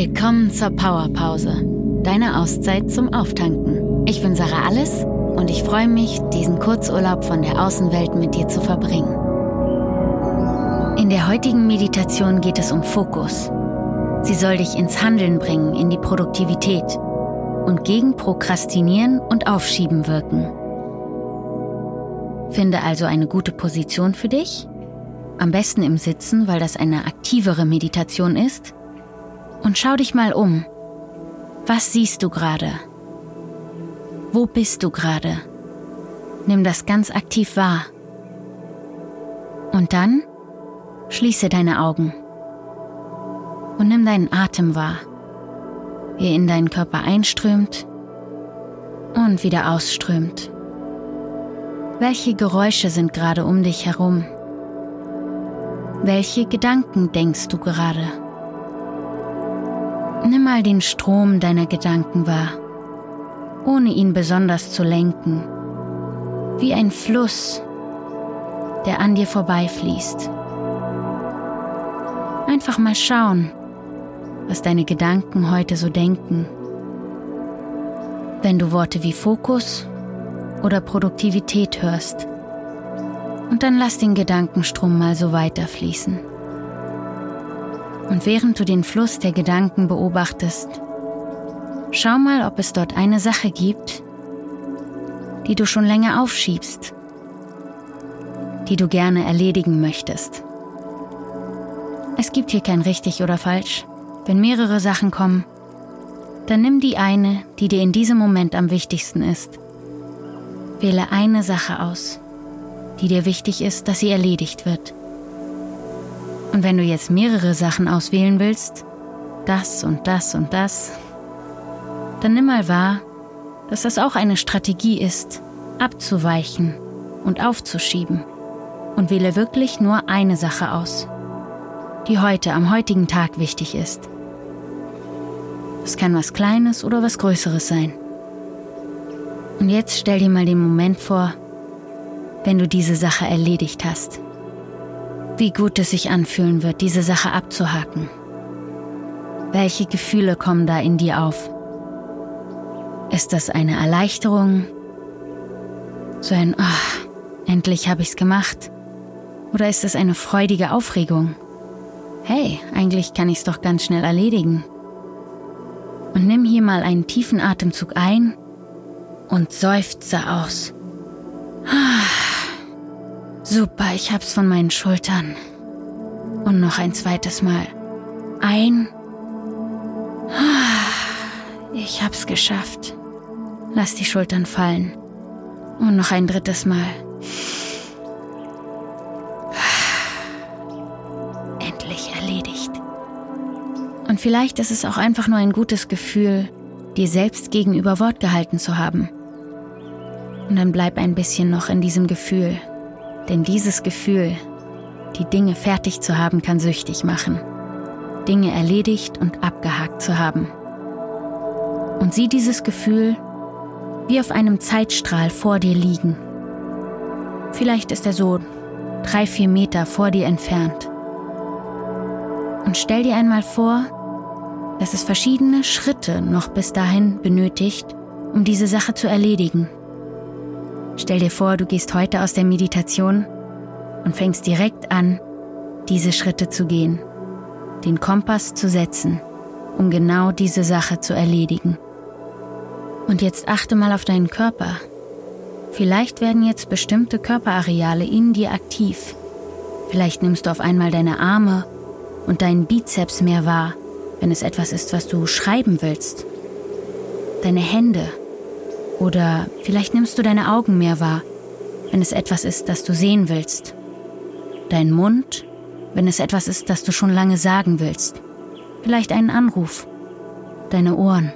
Willkommen zur Powerpause, deine Auszeit zum Auftanken. Ich bin Sarah Alles und ich freue mich, diesen Kurzurlaub von der Außenwelt mit dir zu verbringen. In der heutigen Meditation geht es um Fokus. Sie soll dich ins Handeln bringen, in die Produktivität und gegen Prokrastinieren und Aufschieben wirken. Finde also eine gute Position für dich, am besten im Sitzen, weil das eine aktivere Meditation ist und schau dich mal um. Was siehst du gerade? Wo bist du gerade? Nimm das ganz aktiv wahr. Und dann schließe deine Augen und nimm deinen Atem wahr, wie er in deinen Körper einströmt und wieder ausströmt. Welche Geräusche sind gerade um dich herum? Welche Gedanken denkst du gerade? Nimm mal den Strom deiner Gedanken wahr, ohne ihn besonders zu lenken, wie ein Fluss, der an dir vorbeifließt. Einfach mal schauen, was deine Gedanken heute so denken. Wenn du Worte wie Fokus oder Produktivität hörst, und dann lass den Gedankenstrom mal so weiterfließen. Und während du den Fluss der Gedanken beobachtest, schau mal, ob es dort eine Sache gibt, die du schon länger aufschiebst, die du gerne erledigen möchtest. Es gibt hier kein richtig oder falsch. Wenn mehrere Sachen kommen, dann nimm die eine, die dir in diesem Moment am wichtigsten ist. Wähle eine Sache aus, die dir wichtig ist, dass sie erledigt wird. Und wenn du jetzt mehrere Sachen auswählen willst, das und das und das, dann nimm mal wahr, dass das auch eine Strategie ist, abzuweichen und aufzuschieben. Und wähle wirklich nur eine Sache aus, die heute am heutigen Tag wichtig ist. Es kann was Kleines oder was Größeres sein. Und jetzt stell dir mal den Moment vor, wenn du diese Sache erledigt hast wie gut es sich anfühlen wird, diese Sache abzuhaken. Welche Gefühle kommen da in dir auf? Ist das eine Erleichterung? So ein, oh, endlich habe ich's gemacht? Oder ist es eine freudige Aufregung? Hey, eigentlich kann ich's doch ganz schnell erledigen. Und nimm hier mal einen tiefen Atemzug ein und seufze aus. Super, ich hab's von meinen Schultern. Und noch ein zweites Mal. Ein. Ich hab's geschafft. Lass die Schultern fallen. Und noch ein drittes Mal. Endlich erledigt. Und vielleicht ist es auch einfach nur ein gutes Gefühl, dir selbst gegenüber Wort gehalten zu haben. Und dann bleib ein bisschen noch in diesem Gefühl. Denn dieses Gefühl, die Dinge fertig zu haben, kann süchtig machen. Dinge erledigt und abgehakt zu haben. Und sieh dieses Gefühl wie auf einem Zeitstrahl vor dir liegen. Vielleicht ist er so drei, vier Meter vor dir entfernt. Und stell dir einmal vor, dass es verschiedene Schritte noch bis dahin benötigt, um diese Sache zu erledigen. Stell dir vor, du gehst heute aus der Meditation und fängst direkt an, diese Schritte zu gehen, den Kompass zu setzen, um genau diese Sache zu erledigen. Und jetzt achte mal auf deinen Körper. Vielleicht werden jetzt bestimmte Körperareale in dir aktiv. Vielleicht nimmst du auf einmal deine Arme und deinen Bizeps mehr wahr, wenn es etwas ist, was du schreiben willst. Deine Hände oder vielleicht nimmst du deine Augen mehr wahr, wenn es etwas ist, das du sehen willst. Dein Mund, wenn es etwas ist, das du schon lange sagen willst. Vielleicht einen Anruf. Deine Ohren.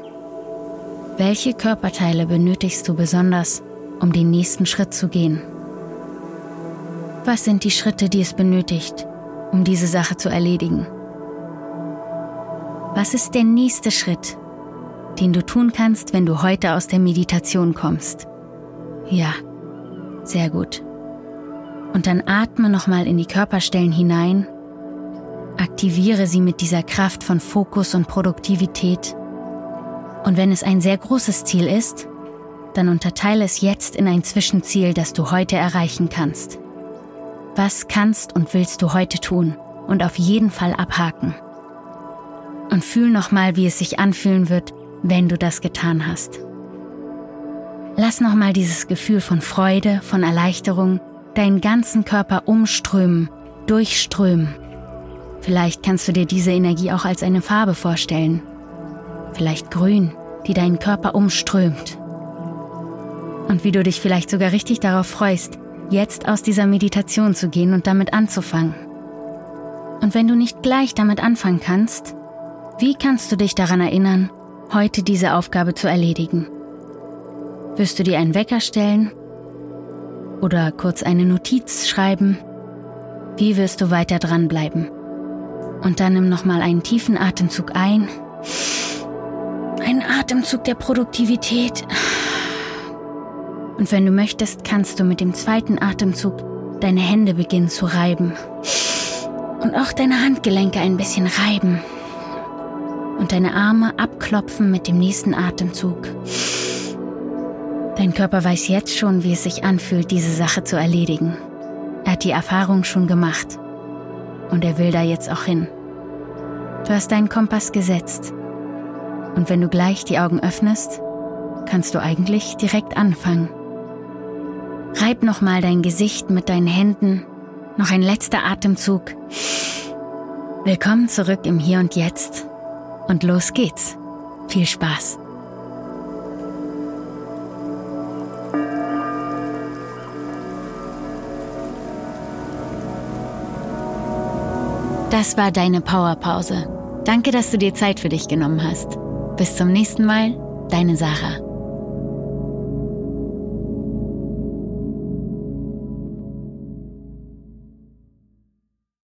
Welche Körperteile benötigst du besonders, um den nächsten Schritt zu gehen? Was sind die Schritte, die es benötigt, um diese Sache zu erledigen? Was ist der nächste Schritt, den du tun kannst, wenn du heute aus der Meditation kommst. Ja, sehr gut. Und dann atme nochmal in die Körperstellen hinein, Aktiviere sie mit dieser Kraft von Fokus und Produktivität. Und wenn es ein sehr großes Ziel ist, dann unterteile es jetzt in ein Zwischenziel, das du heute erreichen kannst. Was kannst und willst du heute tun und auf jeden Fall abhaken? Und fühl nochmal, wie es sich anfühlen wird, wenn du das getan hast. Lass nochmal dieses Gefühl von Freude, von Erleichterung deinen ganzen Körper umströmen, durchströmen. Vielleicht kannst du dir diese Energie auch als eine Farbe vorstellen. Vielleicht grün, die deinen Körper umströmt. Und wie du dich vielleicht sogar richtig darauf freust, jetzt aus dieser Meditation zu gehen und damit anzufangen. Und wenn du nicht gleich damit anfangen kannst, wie kannst du dich daran erinnern, heute diese Aufgabe zu erledigen? Wirst du dir einen Wecker stellen oder kurz eine Notiz schreiben? Wie wirst du weiter dranbleiben? Und dann nimm nochmal einen tiefen Atemzug ein. Einen Atemzug der Produktivität. Und wenn du möchtest, kannst du mit dem zweiten Atemzug deine Hände beginnen zu reiben. Und auch deine Handgelenke ein bisschen reiben. Und deine Arme abklopfen mit dem nächsten Atemzug. Dein Körper weiß jetzt schon, wie es sich anfühlt, diese Sache zu erledigen. Er hat die Erfahrung schon gemacht. Und er will da jetzt auch hin. Du hast deinen Kompass gesetzt. Und wenn du gleich die Augen öffnest, kannst du eigentlich direkt anfangen. Reib nochmal dein Gesicht mit deinen Händen. Noch ein letzter Atemzug. Willkommen zurück im Hier und Jetzt. Und los geht's. Viel Spaß. Das war deine Powerpause. Danke, dass du dir Zeit für dich genommen hast. Bis zum nächsten Mal, deine Sarah.